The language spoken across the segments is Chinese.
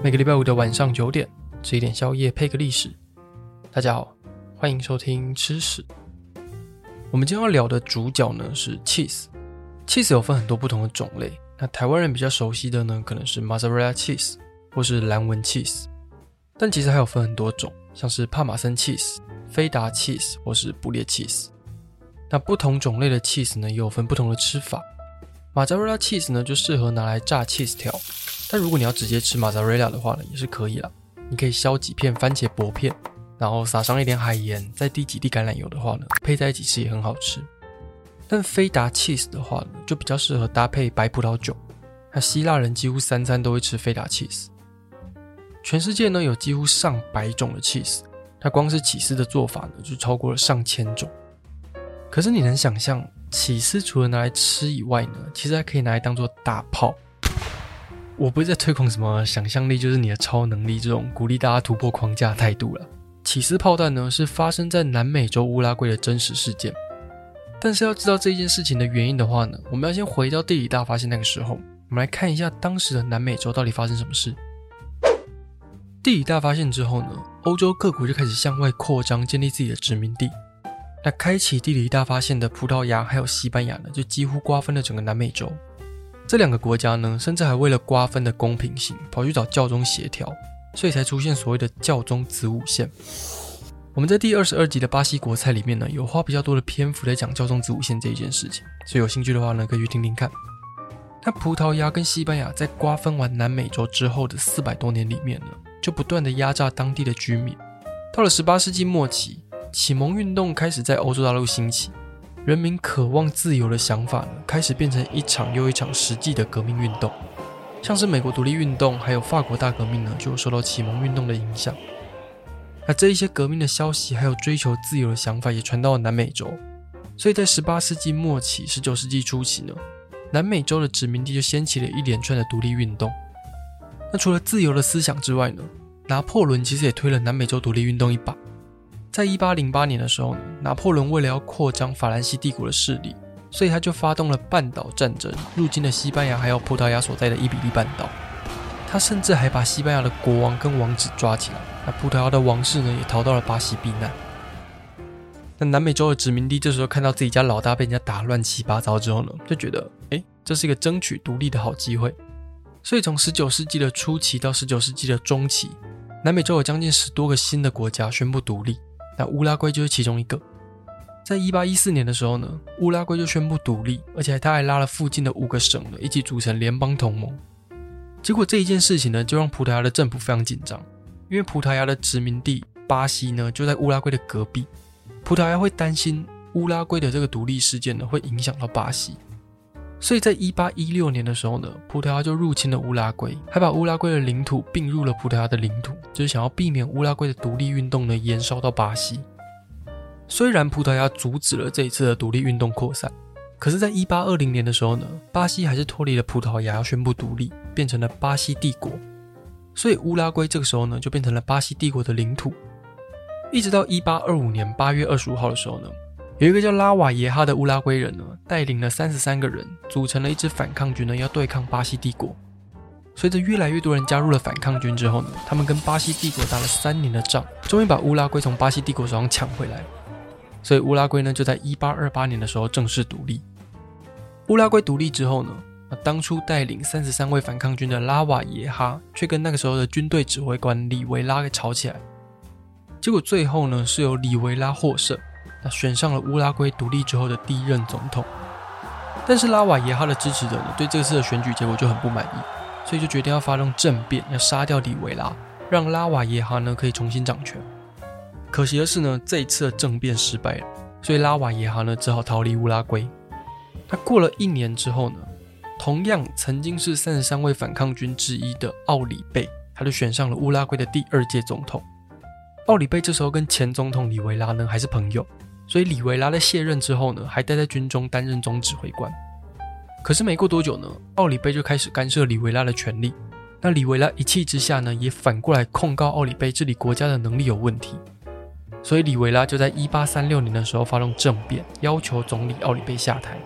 每个礼拜五的晚上九点，吃一点宵夜配个历史。大家好，欢迎收听吃史。我们今天要聊的主角呢是 cheese。cheese 有分很多不同的种类，那台湾人比较熟悉的呢可能是 mozzarella cheese 或是蓝纹 cheese，但其实还有分很多种，像是帕玛森 cheese、菲达 cheese 或是布列 cheese。那不同种类的 cheese 呢也有分不同的吃法。mozzarella cheese 呢就适合拿来炸 cheese 条。但如果你要直接吃马扎瑞拉的话呢，也是可以啦。你可以削几片番茄薄片，然后撒上一点海盐，再滴几滴橄榄油的话呢，配在一起吃也很好吃。但菲达 cheese 的话呢，就比较适合搭配白葡萄酒。那希腊人几乎三餐都会吃菲达 cheese。全世界呢有几乎上百种的 cheese，它光是起司的做法呢就超过了上千种。可是你能想象，起司除了拿来吃以外呢，其实还可以拿来当做打炮。我不是在推广什么想象力就是你的超能力这种鼓励大家突破框架态度了。起司炮弹呢是发生在南美洲乌拉圭的真实事件，但是要知道这件事情的原因的话呢，我们要先回到地理大发现那个时候，我们来看一下当时的南美洲到底发生什么事。地理大发现之后呢，欧洲各国就开始向外扩张，建立自己的殖民地。那开启地理大发现的葡萄牙还有西班牙呢，就几乎瓜分了整个南美洲。这两个国家呢，甚至还为了瓜分的公平性，跑去找教宗协调，所以才出现所谓的教宗子午线。我们在第二十二集的巴西国菜里面呢，有花比较多的篇幅来讲教宗子午线这一件事情，所以有兴趣的话呢，可以去听听看。那葡萄牙跟西班牙在瓜分完南美洲之后的四百多年里面呢，就不断的压榨当地的居民。到了十八世纪末期，启蒙运动开始在欧洲大陆兴起。人民渴望自由的想法呢，开始变成一场又一场实际的革命运动，像是美国独立运动，还有法国大革命呢，就受到启蒙运动的影响。那这一些革命的消息，还有追求自由的想法，也传到了南美洲。所以在十八世纪末期、十九世纪初期呢，南美洲的殖民地就掀起了一连串的独立运动。那除了自由的思想之外呢，拿破仑其实也推了南美洲独立运动一把。在一八零八年的时候，拿破仑为了要扩张法兰西帝国的势力，所以他就发动了半岛战争，入侵了西班牙还有葡萄牙所在的伊比利半岛。他甚至还把西班牙的国王跟王子抓起来，那葡萄牙的王室呢也逃到了巴西避难。那南美洲的殖民地这时候看到自己家老大被人家打乱七八糟之后呢，就觉得诶，这是一个争取独立的好机会。所以从十九世纪的初期到十九世纪的中期，南美洲有将近十多个新的国家宣布独立。那乌拉圭就是其中一个。在一八一四年的时候呢，乌拉圭就宣布独立，而且他还拉了附近的五个省呢一起组成联邦同盟。结果这一件事情呢，就让葡萄牙的政府非常紧张，因为葡萄牙的殖民地巴西呢就在乌拉圭的隔壁，葡萄牙会担心乌拉圭的这个独立事件呢会影响到巴西。所以在一八一六年的时候呢，葡萄牙就入侵了乌拉圭，还把乌拉圭的领土并入了葡萄牙的领土，就是想要避免乌拉圭的独立运动呢延烧到巴西。虽然葡萄牙阻止了这一次的独立运动扩散，可是，在一八二零年的时候呢，巴西还是脱离了葡萄牙，要宣布独立，变成了巴西帝国。所以乌拉圭这个时候呢，就变成了巴西帝国的领土。一直到一八二五年八月二十五号的时候呢。有一个叫拉瓦耶哈的乌拉圭人呢，带领了三十三个人，组成了一支反抗军呢，要对抗巴西帝国。随着越来越多人加入了反抗军之后呢，他们跟巴西帝国打了三年的仗，终于把乌拉圭从巴西帝国手上抢回来。所以乌拉圭呢，就在一八二八年的时候正式独立。乌拉圭独立之后呢，那当初带领三十三位反抗军的拉瓦耶哈，却跟那个时候的军队指挥官里维拉给吵起来。结果最后呢，是由里维拉获胜。选上了乌拉圭独立之后的第一任总统，但是拉瓦耶哈的支持者呢，对这次的选举结果就很不满意，所以就决定要发动政变，要杀掉里维拉，让拉瓦耶哈呢可以重新掌权。可惜的是呢，这一次的政变失败了，所以拉瓦耶哈呢只好逃离乌拉圭。他过了一年之后呢，同样曾经是三十三位反抗军之一的奥里贝，他就选上了乌拉圭的第二届总统。奥里贝这时候跟前总统里维拉呢还是朋友。所以里维拉在卸任之后呢，还待在军中担任总指挥官。可是没过多久呢，奥里贝就开始干涉里维拉的权力。那里维拉一气之下呢，也反过来控告奥里贝治理国家的能力有问题。所以里维拉就在一八三六年的时候发动政变，要求总理奥里贝下台。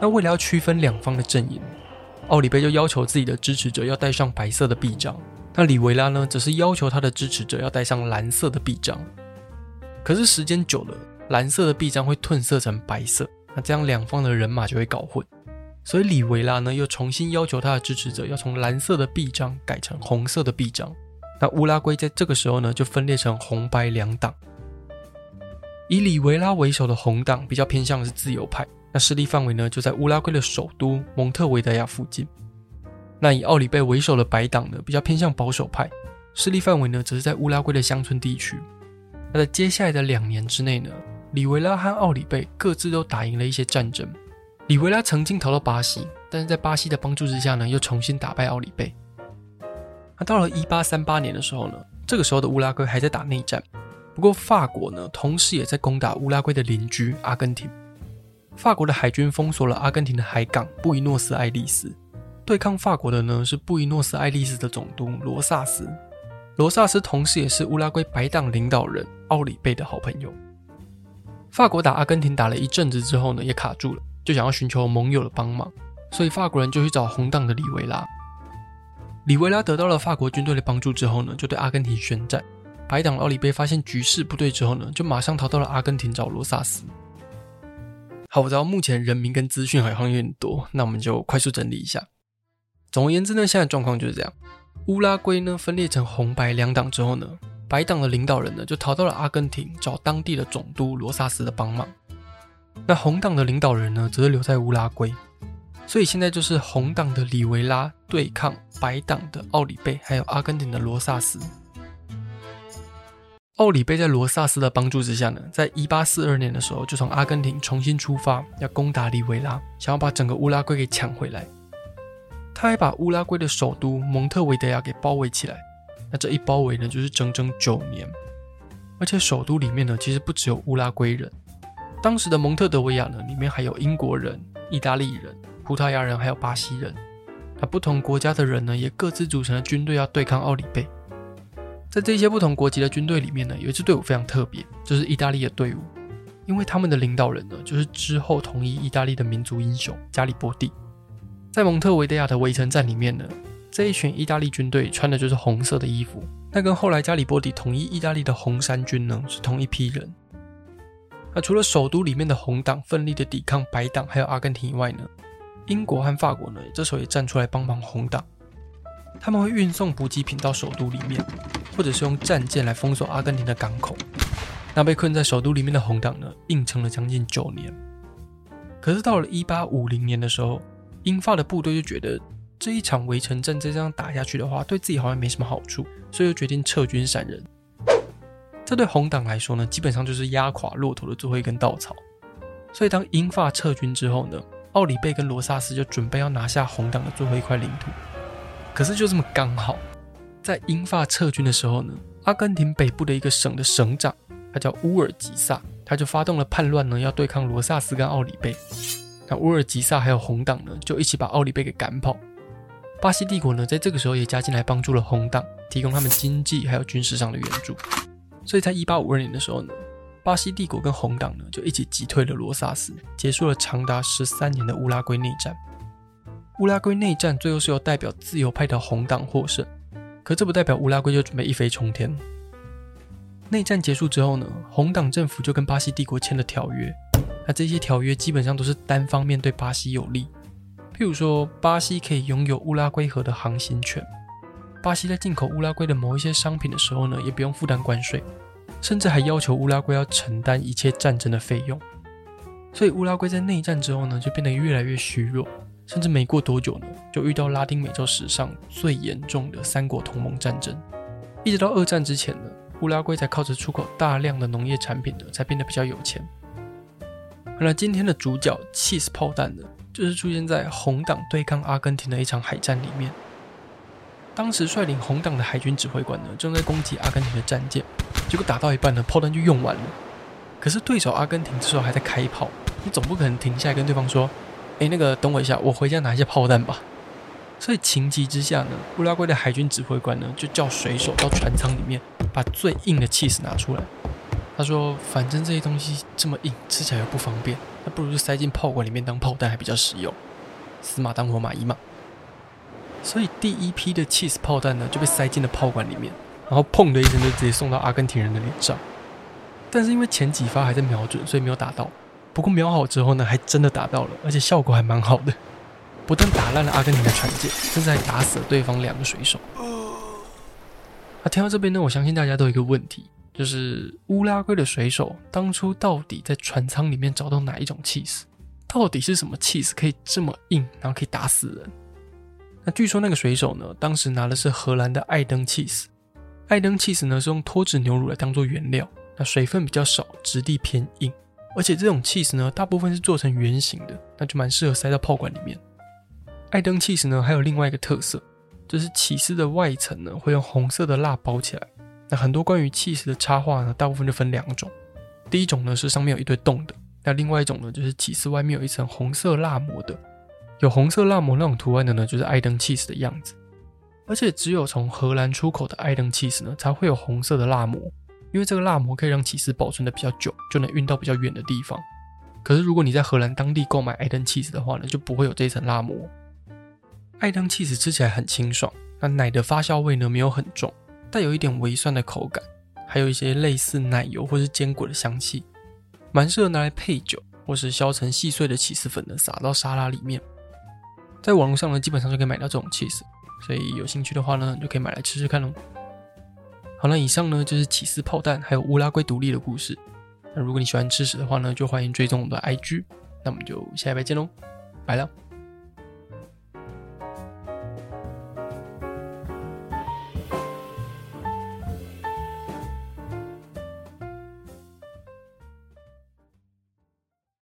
那为了要区分两方的阵营，奥里贝就要求自己的支持者要戴上白色的臂章，那里维拉呢，则是要求他的支持者要戴上蓝色的臂章。可是时间久了，蓝色的臂章会褪色成白色，那这样两方的人马就会搞混。所以里维拉呢，又重新要求他的支持者要从蓝色的臂章改成红色的臂章。那乌拉圭在这个时候呢，就分裂成红白两党。以里维拉为首的红党比较偏向是自由派，那势力范围呢，就在乌拉圭的首都蒙特维德亚附近。那以奥里贝为首的白党呢，比较偏向保守派，势力范围呢，则是在乌拉圭的乡村地区。那在接下来的两年之内呢，里维拉和奥里贝各自都打赢了一些战争。里维拉曾经逃到巴西，但是在巴西的帮助之下呢，又重新打败奥里贝。那到了一八三八年的时候呢，这个时候的乌拉圭还在打内战，不过法国呢，同时也在攻打乌拉圭的邻居阿根廷。法国的海军封锁了阿根廷的海港布宜诺斯艾利斯。对抗法国的呢，是布宜诺斯艾利斯的总督罗萨斯，罗萨斯同时也是乌拉圭白党领导人奥里贝的好朋友。法国打阿根廷打了一阵子之后呢，也卡住了，就想要寻求盟友的帮忙，所以法国人就去找红党的里维拉。里维拉得到了法国军队的帮助之后呢，就对阿根廷宣战。白党奥里贝发现局势不对之后呢，就马上逃到了阿根廷找罗萨斯。好，我知道目前人名跟资讯好像有点多，那我们就快速整理一下。总而言之呢，现在状况就是这样。乌拉圭呢分裂成红白两党之后呢，白党的领导人呢就逃到了阿根廷找当地的总督罗萨斯的帮忙。那红党的领导人呢则是留在乌拉圭。所以现在就是红党的里维拉对抗白党的奥里贝，还有阿根廷的罗萨斯。奥里贝在罗萨斯的帮助之下呢，在一八四二年的时候就从阿根廷重新出发，要攻打里维拉，想要把整个乌拉圭给抢回来。他还把乌拉圭的首都蒙特维德亚给包围起来，那这一包围呢，就是整整九年。而且首都里面呢，其实不只有乌拉圭人，当时的蒙特德维亚呢，里面还有英国人、意大利人、葡萄牙人，还有巴西人。那不同国家的人呢，也各自组成了军队要对抗奥里贝。在这些不同国籍的军队里面呢，有一支队伍非常特别，就是意大利的队伍，因为他们的领导人呢，就是之后统一意大利的民族英雄加里波第。在蒙特维德亚的围城战里面呢，这一群意大利军队穿的就是红色的衣服，那跟后来加里波第统一意大利的红衫军呢是同一批人。那除了首都里面的红党奋力的抵抗白党还有阿根廷以外呢，英国和法国呢这时候也站出来帮忙红党，他们会运送补给品到首都里面，或者是用战舰来封锁阿根廷的港口。那被困在首都里面的红党呢，硬撑了将近九年。可是到了一八五零年的时候，英法的部队就觉得这一场围城战再这样打下去的话，对自己好像没什么好处，所以就决定撤军闪人。这对红党来说呢，基本上就是压垮骆驼的最后一根稻草。所以当英法撤军之后呢，奥里贝跟罗萨斯就准备要拿下红党的最后一块领土。可是就这么刚好，在英法撤军的时候呢，阿根廷北部的一个省的省长，他叫乌尔吉萨，他就发动了叛乱呢，要对抗罗萨斯跟奥里贝。那乌尔吉萨还有红党呢，就一起把奥里贝给赶跑。巴西帝国呢，在这个时候也加进来帮助了红党，提供他们经济还有军事上的援助。所以在一八五二年的时候呢，巴西帝国跟红党呢就一起击退了罗萨斯，结束了长达十三年的乌拉圭内战。乌拉圭内战最后是由代表自由派的红党获胜，可这不代表乌拉圭就准备一飞冲天。内战结束之后呢，红党政府就跟巴西帝国签了条约。那这些条约基本上都是单方面对巴西有利，譬如说，巴西可以拥有乌拉圭河的航行权，巴西在进口乌拉圭的某一些商品的时候呢，也不用负担关税，甚至还要求乌拉圭要承担一切战争的费用。所以乌拉圭在内战之后呢，就变得越来越虚弱，甚至没过多久呢，就遇到拉丁美洲史上最严重的三国同盟战争。一直到二战之前呢，乌拉圭才靠着出口大量的农业产品呢，才变得比较有钱。好了今天的主角 Cheese 炮弹呢，就是出现在红党对抗阿根廷的一场海战里面。当时率领红党的海军指挥官呢，正在攻击阿根廷的战舰，结果打到一半呢，炮弹就用完了。可是对手阿根廷这时候还在开炮，你总不可能停下来跟对方说：“哎，那个等我一下，我回家拿一下炮弹吧。”所以情急之下呢，乌拉圭的海军指挥官呢，就叫水手到船舱里面把最硬的 Cheese 拿出来。他说：“反正这些东西这么硬，吃起来又不方便，那不如就塞进炮管里面当炮弹还比较实用。死马当活马医嘛。”所以第一批的 cheese 炮弹呢就被塞进了炮管里面，然后砰的一声就直接送到阿根廷人的脸上。但是因为前几发还在瞄准，所以没有打到。不过瞄好之后呢，还真的打到了，而且效果还蛮好的，不但打烂了阿根廷的船舰，甚至还打死了对方两个水手。啊，听到这边呢，我相信大家都有一个问题，就是乌拉圭的水手当初到底在船舱里面找到哪一种起司？到底是什么起司可以这么硬，然后可以打死人？那据说那个水手呢，当时拿的是荷兰的艾登起司。艾登起司呢是用脱脂牛乳来当做原料，那水分比较少，质地偏硬，而且这种起司呢，大部分是做成圆形的，那就蛮适合塞到炮管里面。艾登起司呢还有另外一个特色。就是起司的外层呢，会用红色的蜡包起来。那很多关于起司的插画呢，大部分就分两种。第一种呢是上面有一堆洞的，那另外一种呢就是起司外面有一层红色蜡膜的。有红色蜡膜那种图案的呢，就是艾登起司的样子。而且只有从荷兰出口的艾登起司呢，才会有红色的蜡膜，因为这个蜡膜可以让起司保存的比较久，就能运到比较远的地方。可是如果你在荷兰当地购买艾登起司的话呢，就不会有这层蜡膜。艾登起司吃起来很清爽，那奶的发酵味呢没有很重，带有一点微酸的口感，还有一些类似奶油或是坚果的香气，蛮适合拿来配酒，或是削成细碎的起司粉呢撒到沙拉里面。在网络上呢基本上就可以买到这种起司，所以有兴趣的话呢就可以买来吃吃看喽。好，那以上呢就是起司炮弹还有乌拉圭独立的故事。那如果你喜欢吃屎的话呢，就欢迎追踪我们的 IG。那我们就下礼拜见喽，拜了。